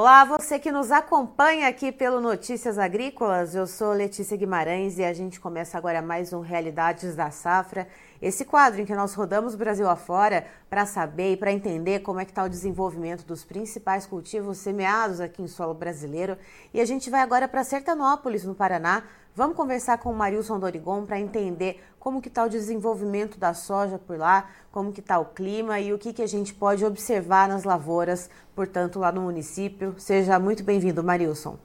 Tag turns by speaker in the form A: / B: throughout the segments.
A: Olá, você que nos acompanha aqui pelo Notícias Agrícolas. Eu sou Letícia Guimarães e a gente começa agora mais um Realidades da Safra. Esse quadro em que nós rodamos o Brasil afora para saber e para entender como é que está o desenvolvimento dos principais cultivos semeados aqui em solo brasileiro. E a gente vai agora para Sertanópolis, no Paraná. Vamos conversar com o Marilson Dorigon para entender como que está o desenvolvimento da soja por lá, como que está o clima e o que, que a gente pode observar nas lavouras, portanto, lá no município. Seja muito bem-vindo, Marilson.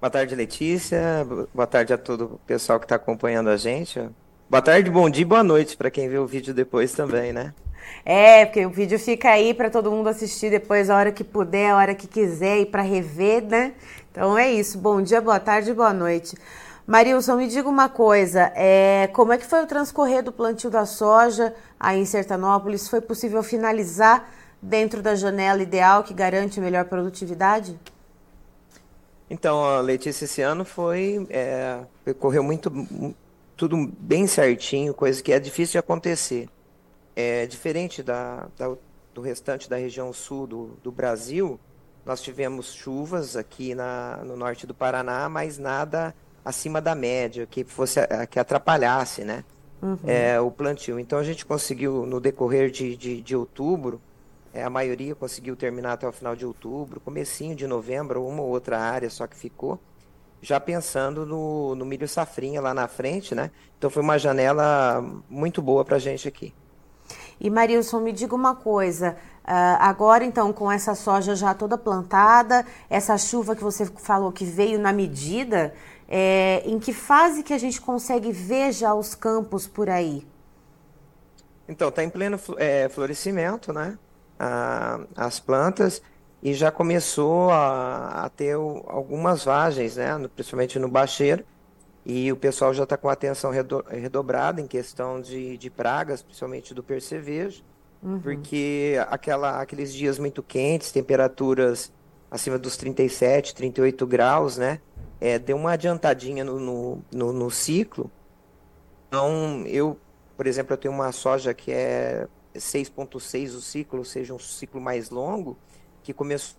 B: Boa tarde, Letícia. Boa tarde a todo o pessoal que está acompanhando a gente. Boa tarde, bom dia e boa noite para quem vê o vídeo depois também, né?
A: É, porque o vídeo fica aí para todo mundo assistir depois a hora que puder, a hora que quiser e para rever, né? Então é isso. Bom dia, boa tarde, boa noite. Marilson, me diga uma coisa, é, como é que foi o transcorrer do plantio da soja aí em Sertanópolis? Foi possível finalizar dentro da janela ideal que garante melhor produtividade?
B: Então, Letícia, esse ano foi, é, correu muito, tudo bem certinho, coisa que é difícil de acontecer. É diferente da, da do restante da região sul do, do Brasil, nós tivemos chuvas aqui na, no norte do Paraná, mas nada acima da média, que fosse que atrapalhasse, né? Uhum. É, o plantio. Então a gente conseguiu no decorrer de, de, de outubro, é, a maioria conseguiu terminar até o final de outubro, comecinho de novembro, uma ou outra área só que ficou, já pensando no, no milho safrinha lá na frente, né? Então foi uma janela muito boa para a gente aqui.
A: E Marilson, me diga uma coisa. Uh, agora, então, com essa soja já toda plantada, essa chuva que você falou que veio na medida, é, em que fase que a gente consegue ver já os campos por aí?
B: Então, está em pleno é, florescimento, né? as plantas e já começou a, a ter o, algumas vagens, né? No, principalmente no bacheiro. E o pessoal já está com atenção redo, redobrada em questão de, de pragas, principalmente do percevejo, uhum. porque aquela, aqueles dias muito quentes, temperaturas acima dos 37, 38 graus, né? é, deu uma adiantadinha no, no, no, no, ciclo. Então, eu, por exemplo, eu tenho uma soja que é 6.6 o ciclo, ou seja, um ciclo mais longo, que começou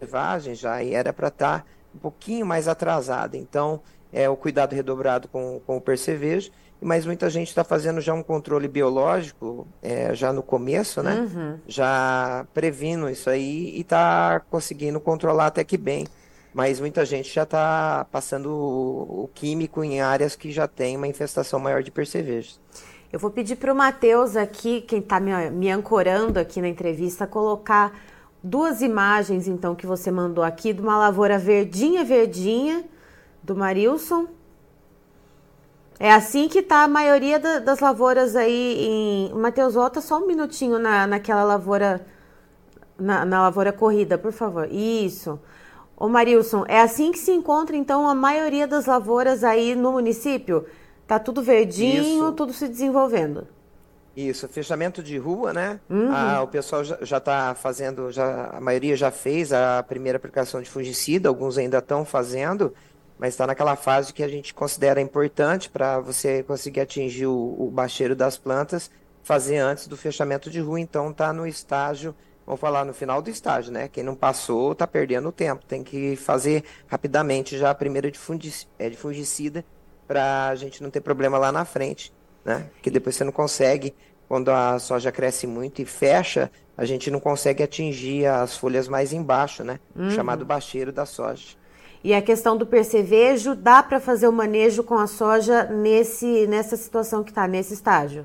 B: levagem já e era para estar tá um pouquinho mais atrasada. Então, é o cuidado redobrado com, com o percevejo. Mas muita gente está fazendo já um controle biológico, é, já no começo, né? Uhum. Já previndo isso aí e está conseguindo controlar até que bem mas muita gente já está passando o, o, químico em áreas que já tem uma infestação maior de percevejos.
A: Eu vou pedir para o Matheus aqui, quem está me, me ancorando aqui na entrevista, colocar duas imagens, então, que você mandou aqui, de uma lavoura verdinha, verdinha, do Marilson. É assim que está a maioria da, das lavouras aí em... Matheus, volta só um minutinho na, naquela lavoura, na, na lavoura corrida, por favor. Isso. Isso. Ô Marilson, é assim que se encontra então a maioria das lavouras aí no município? Tá tudo verdinho, Isso. tudo se desenvolvendo.
B: Isso, fechamento de rua, né? Uhum. Ah, o pessoal já está fazendo, já, a maioria já fez a primeira aplicação de fungicida, alguns ainda estão fazendo, mas está naquela fase que a gente considera importante para você conseguir atingir o, o bacheiro das plantas, fazer antes do fechamento de rua, então está no estágio vamos falar no final do estágio, né? Quem não passou está perdendo tempo. Tem que fazer rapidamente já a primeira de, fundic é, de fungicida para a gente não ter problema lá na frente, né? Que depois você não consegue, quando a soja cresce muito e fecha, a gente não consegue atingir as folhas mais embaixo, né? Uhum. Chamado bacheiro da soja.
A: E a questão do percevejo, dá para fazer o manejo com a soja nesse, nessa situação que está, nesse estágio?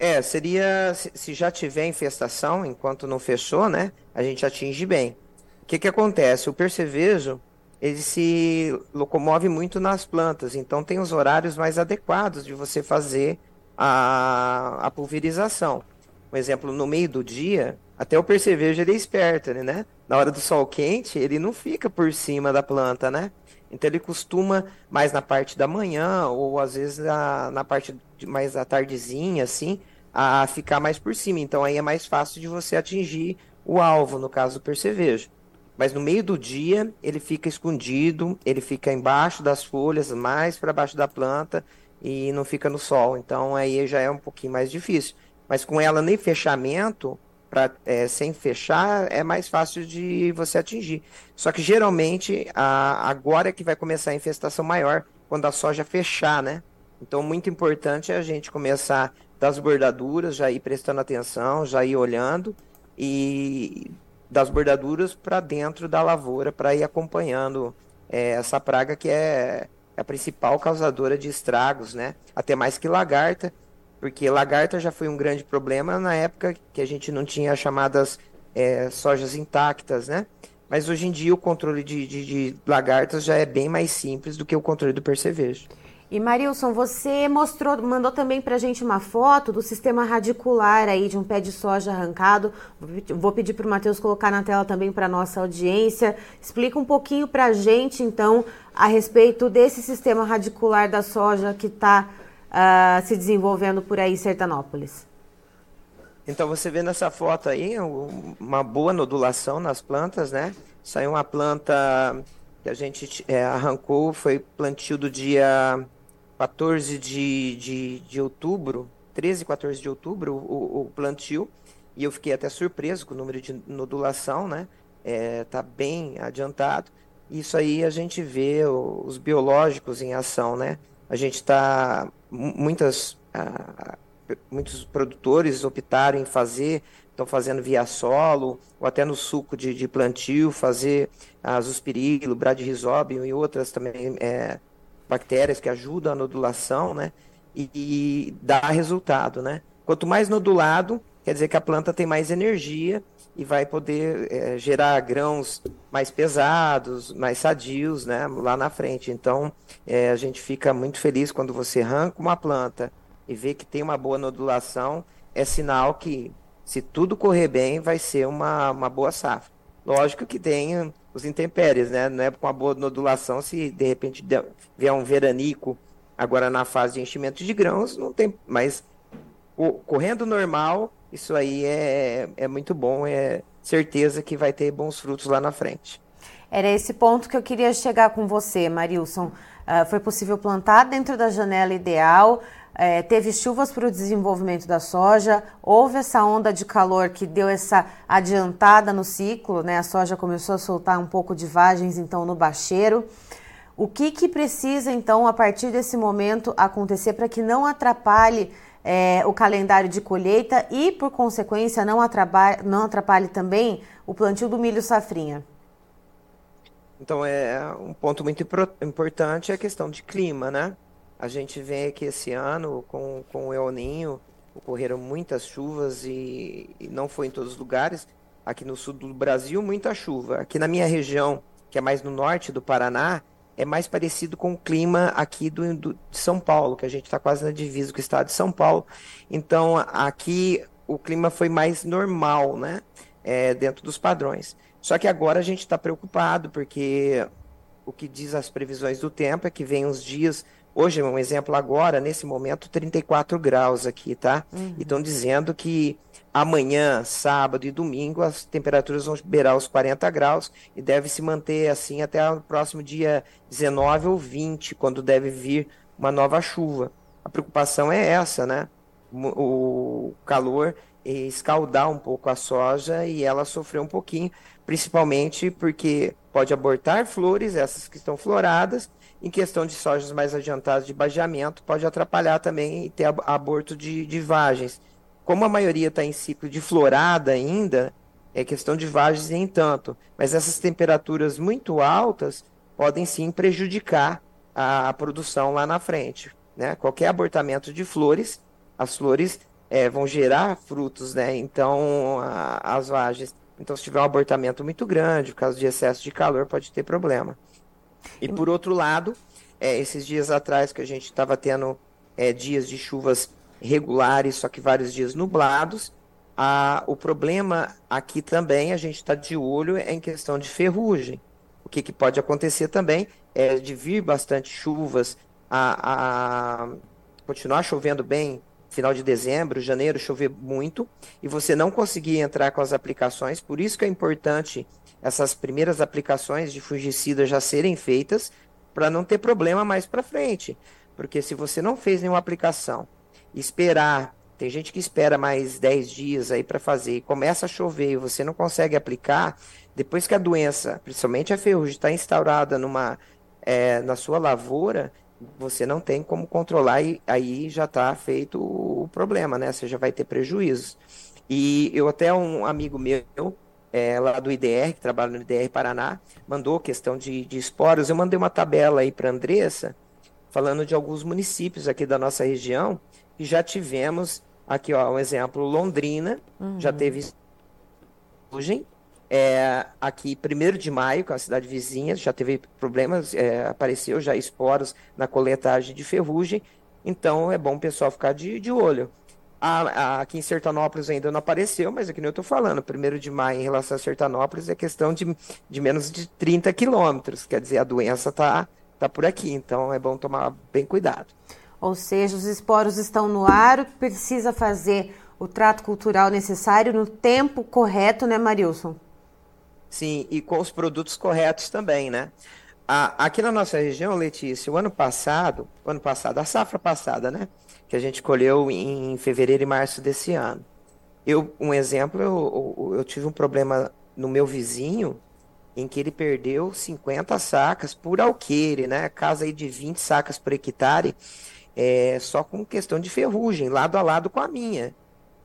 B: É, seria se já tiver infestação, enquanto não fechou, né? A gente atinge bem. O que, que acontece? O percevejo ele se locomove muito nas plantas, então tem os horários mais adequados de você fazer a, a pulverização. Por exemplo, no meio do dia, até o percevejo ele é esperto, né? Na hora do sol quente, ele não fica por cima da planta, né? Então ele costuma mais na parte da manhã ou às vezes na, na parte de, mais à tardezinha, assim, a ficar mais por cima. Então aí é mais fácil de você atingir o alvo, no caso do percevejo. Mas no meio do dia ele fica escondido, ele fica embaixo das folhas, mais para baixo da planta e não fica no sol. Então aí já é um pouquinho mais difícil. Mas com ela nem fechamento, pra, é, sem fechar, é mais fácil de você atingir. Só que geralmente a, agora é que vai começar a infestação maior, quando a soja fechar, né? Então, muito importante é a gente começar das bordaduras, já ir prestando atenção, já ir olhando e das bordaduras para dentro da lavoura para ir acompanhando é, essa praga que é a principal causadora de estragos, né? Até mais que lagarta, porque lagarta já foi um grande problema na época que a gente não tinha as chamadas é, sojas intactas, né? Mas hoje em dia o controle de, de, de lagartas já é bem mais simples do que o controle do percevejo.
A: E Marilson, você mostrou, mandou também para a gente uma foto do sistema radicular aí de um pé de soja arrancado. Vou pedir para o Matheus colocar na tela também para nossa audiência. Explica um pouquinho para a gente, então, a respeito desse sistema radicular da soja que está uh, ah, se desenvolvendo por aí em Sertanópolis.
B: Então você vê nessa foto aí uma boa nodulação nas plantas, né? Saiu uma planta que a gente é, arrancou, foi plantio do dia 14 de, de, de outubro, 13 e 14 de outubro, o, o, plantio, e eu fiquei até surpreso com o número de nodulação, né? É, tá bem adiantado. Isso aí a gente vê os biológicos em ação, né? A gente está muitas ah, muitos produtores optaram em fazer, estão fazendo via solo ou até no suco de, de plantio, fazer a zospirilo, bradyrhizobium e outras também é, bactérias que ajudam a nodulação, né? E, e dá resultado, né? Quanto mais nodulado, quer dizer que a planta tem mais energia e vai poder é, gerar grãos mais pesados, mais sadios, né? Lá na frente. Então, é, a gente fica muito feliz quando você arranca uma planta e vê que tem uma boa nodulação, é sinal que, se tudo correr bem, vai ser uma, uma boa safra. Lógico que tem os intempéries, né? Não é com uma boa nodulação se de repente vier um veranico agora na fase de enchimento de grãos, não tem, mas correndo normal, isso aí é, é muito bom, é certeza que vai ter bons frutos lá na frente.
A: Era esse ponto que eu queria chegar com você, Marilson. Uh, foi possível plantar dentro da janela ideal, é, teve chuvas para o desenvolvimento da soja, houve essa onda de calor que deu essa adiantada no ciclo, né? A soja começou a soltar um pouco de vagens, então, no bacheiro. O que, que precisa, então, a partir desse momento acontecer para que não atrapalhe é, o calendário de colheita e, por consequência, não atrapalhe, não atrapalhe também o plantio do milho safrinha?
B: Então, é um ponto muito importante é a questão de clima, né? A gente vê que esse ano, com, com o El Ninho, ocorreram muitas chuvas e, e, não foi em todos os lugares. Aqui no sul do Brasil, muita chuva. Aqui na minha região, que é mais no norte do Paraná, é mais parecido com o clima aqui do, do de São Paulo, que a gente está quase na divisa com o estado de São Paulo. Então, aqui o clima foi mais normal, né? É, dentro dos padrões. Só que agora a gente está preocupado, porque o que diz as previsões do tempo é que vem uns dias Hoje, um exemplo agora, nesse momento, 34 graus aqui, tá? Uhum. E estão dizendo que amanhã, sábado e domingo, as temperaturas vão beirar os 40 graus e deve se manter assim até o próximo dia 19 ou 20, quando deve vir uma nova chuva. A preocupação é essa, né? O calor escaldar um pouco a soja e ela sofrer um pouquinho, principalmente porque pode abortar flores, essas que estão floradas, em questão de sojas mais adiantadas de bageamento, pode atrapalhar também e ter aborto de, de vagens. Como a maioria está em ciclo de florada ainda, é questão de vagens nem tanto. Mas essas temperaturas muito altas podem sim prejudicar a, a produção lá na frente. Né? Qualquer abortamento de flores, as flores é, vão gerar frutos, né? Então a, as vagens. Então, se tiver um abortamento muito grande, por causa de excesso de calor, pode ter problema. E por outro lado, é, esses dias atrás que a gente estava tendo é, dias de chuvas regulares, só que vários dias nublados, a, o problema aqui também, a gente está de olho é em questão de ferrugem. O que, que pode acontecer também é de vir bastante chuvas, a, a continuar chovendo bem final de dezembro, janeiro, chover muito, e você não conseguir entrar com as aplicações, por isso que é importante essas primeiras aplicações de fungicida já serem feitas para não ter problema mais para frente. Porque se você não fez nenhuma aplicação, esperar Tem gente que espera mais 10 dias aí para fazer e começa a chover e você não consegue aplicar, depois que a doença, principalmente a ferrugem, está instaurada numa, é, na sua lavoura, você não tem como controlar e aí já está feito o problema, né? Você já vai ter prejuízos. E eu até um amigo meu, é, lá do IDR, que trabalha no IDR Paraná, mandou questão de, de esporos. Eu mandei uma tabela aí para a Andressa, falando de alguns municípios aqui da nossa região, que já tivemos, aqui ó, um exemplo, Londrina, uhum. já teve ferrugem, é, aqui, 1 de maio, com é a cidade vizinha, já teve problemas, é, apareceu já esporos na coletagem de ferrugem, então é bom o pessoal ficar de, de olho. A, a, aqui em Sertanópolis ainda não apareceu, mas é eu estou falando, 1 de maio em relação a Sertanópolis é questão de, de menos de 30 quilômetros, quer dizer, a doença está tá por aqui, então é bom tomar bem cuidado.
A: Ou seja, os esporos estão no ar, precisa fazer o trato cultural necessário no tempo correto, né, Marilson?
B: Sim, e com os produtos corretos também, né? aqui na nossa região, Letícia, o ano passado, o ano passado, a safra passada, né? Que a gente colheu em fevereiro e março desse ano. Eu, um exemplo, eu, eu, tive um problema no meu vizinho, em que ele perdeu 50 sacas por alqueire, né? Casa aí de 20 sacas por hectare, é, só com questão de ferrugem, lado a lado com a minha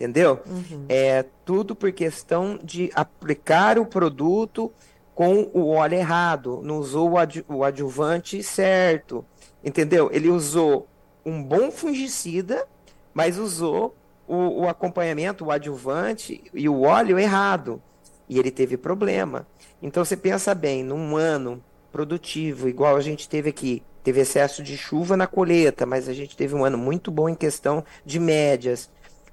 B: entendeu? Uhum. É tudo por questão de aplicar o produto com o óleo errado, não usou o, o adjuvante certo, entendeu? Ele usou um bom fungicida, mas usou o, o acompanhamento, o adjuvante e o óleo errado. E ele teve problema. Então você pensa bem, num ano produtivo, igual a gente teve aqui, teve excesso de chuva na colheita, mas a gente teve um ano muito bom em questão de médias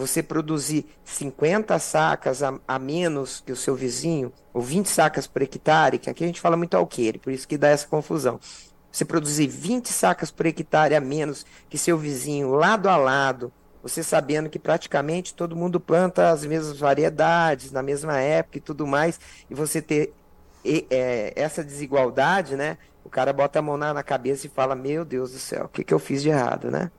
B: você produzir 50 sacas a, a, menos que o seu vizinho, ou 20 sacas por hectare, que aqui a gente fala muito alqueire, por isso que dá essa confusão. Você produzir 20 sacas por hectare a menos que seu vizinho, lado a lado, você sabendo que praticamente todo mundo planta as mesmas variedades, na mesma época e tudo mais, e você ter e, é, essa desigualdade, né? O cara bota a mão na, na cabeça e fala: Meu Deus do céu, o que, que eu fiz de errado, né?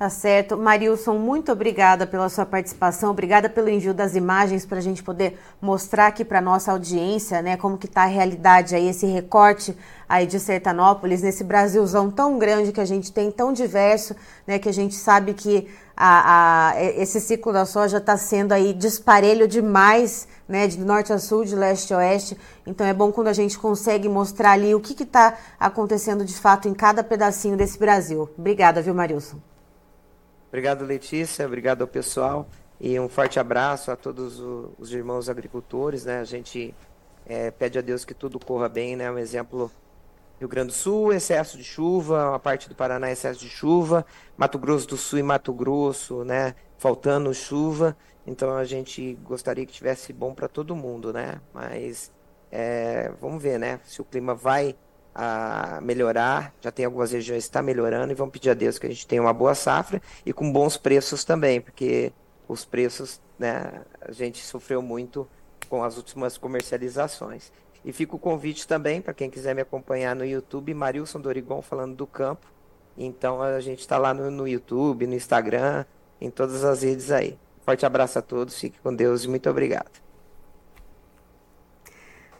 A: Tá certo. Marilson, muito obrigada pela sua participação, obrigada pelo envio das imagens para a gente poder mostrar aqui para nossa audiência, né, como que está a realidade aí, esse recorte aí de Sertanópolis, nesse Brasilzão tão grande que a gente tem, tão diverso, né, que a gente sabe que a, a esse ciclo da soja está sendo aí disparelho demais, né, de norte a sul, de leste a oeste. Então é bom quando a gente consegue mostrar ali o que está acontecendo de fato em cada pedacinho desse Brasil. Obrigada, viu, Marilson?
B: Obrigado, Letícia. Obrigado ao pessoal. E um forte abraço a todos os irmãos agricultores. Né? A gente é, pede a Deus que tudo corra bem. Né? Um exemplo: Rio Grande do Sul, excesso de chuva, a parte do Paraná, excesso de chuva, Mato Grosso do Sul e Mato Grosso, né? faltando chuva. Então a gente gostaria que tivesse bom para todo mundo, né? Mas é, vamos ver, né? Se o clima vai a melhorar, já tem algumas regiões que está melhorando e vamos pedir a Deus que a gente tenha uma boa safra e com bons preços também, porque os preços, né, a gente sofreu muito com as últimas comercializações. E fica o convite também para quem quiser me acompanhar no YouTube, Marilson Dorigon falando do campo. Então a gente está lá no, no YouTube, no Instagram, em todas as redes aí. Forte abraço a todos, fique com Deus e muito obrigado.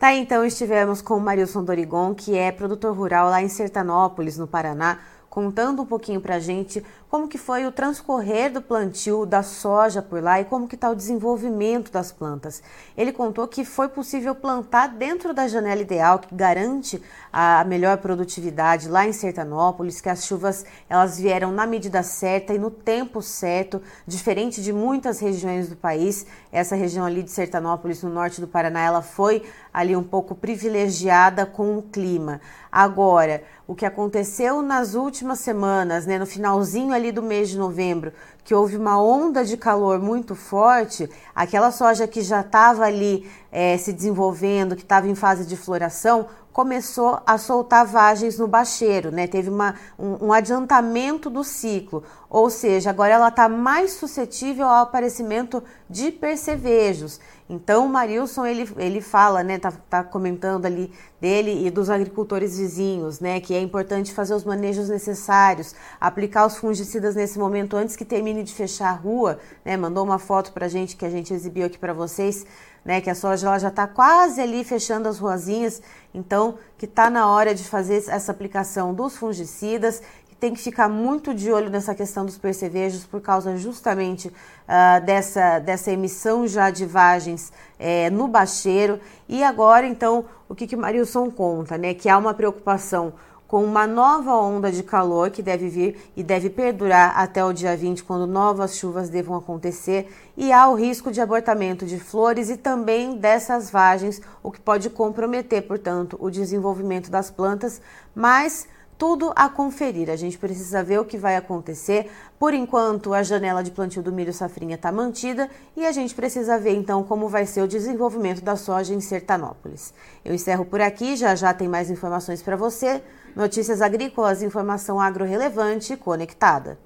A: Tá, então estivemos com o Marilson Dorigon, que é produtor rural lá em Sertanópolis, no Paraná, contando um pouquinho para a gente como que foi o transcorrer do plantio da soja por lá e como que está o desenvolvimento das plantas. Ele contou que foi possível plantar dentro da janela ideal, que garante a melhor produtividade lá em Sertanópolis, que as chuvas elas vieram na medida certa e no tempo certo, diferente de muitas regiões do país. Essa região ali de Sertanópolis, no norte do Paraná, ela foi ali um pouco privilegiada com o clima. Agora, o que aconteceu nas últimas semanas, né, no finalzinho ali do mês de novembro, que houve uma onda de calor muito forte, aquela soja que já estava ali é, se desenvolvendo, que estava em fase de floração, começou a soltar vagens no bacheiro, né? Teve uma, um, um adiantamento do ciclo, ou seja, agora ela está mais suscetível ao aparecimento de percevejos. Então, o Marilson, ele, ele fala, né, tá, tá comentando ali dele e dos agricultores vizinhos, né, que é importante fazer os manejos necessários, aplicar os fungicidas nesse momento antes que termine de fechar a rua, né, mandou uma foto pra gente que a gente exibiu aqui para vocês, né, que a soja ela já está quase ali fechando as ruazinhas, então que está na hora de fazer essa aplicação dos fungicidas tem que ficar muito de olho nessa questão dos percevejos por causa justamente uh, dessa, dessa emissão já de vagens é, no bacheiro. E agora, então, o que, que Marilson conta, né? Que há uma preocupação com uma nova onda de calor que deve vir e deve perdurar até o dia 20, quando novas chuvas devam acontecer, e há o risco de abortamento de flores e também dessas vagens, o que pode comprometer, portanto, o desenvolvimento das plantas, mas tudo a conferir. A gente precisa ver o que vai acontecer. Por enquanto, a janela de plantio do milho safrinha está mantida e a gente precisa ver então como vai ser o desenvolvimento da soja em Sertanópolis. Eu encerro por aqui, já já tem mais informações para você. Notícias agrícolas, informação agro relevante conectada.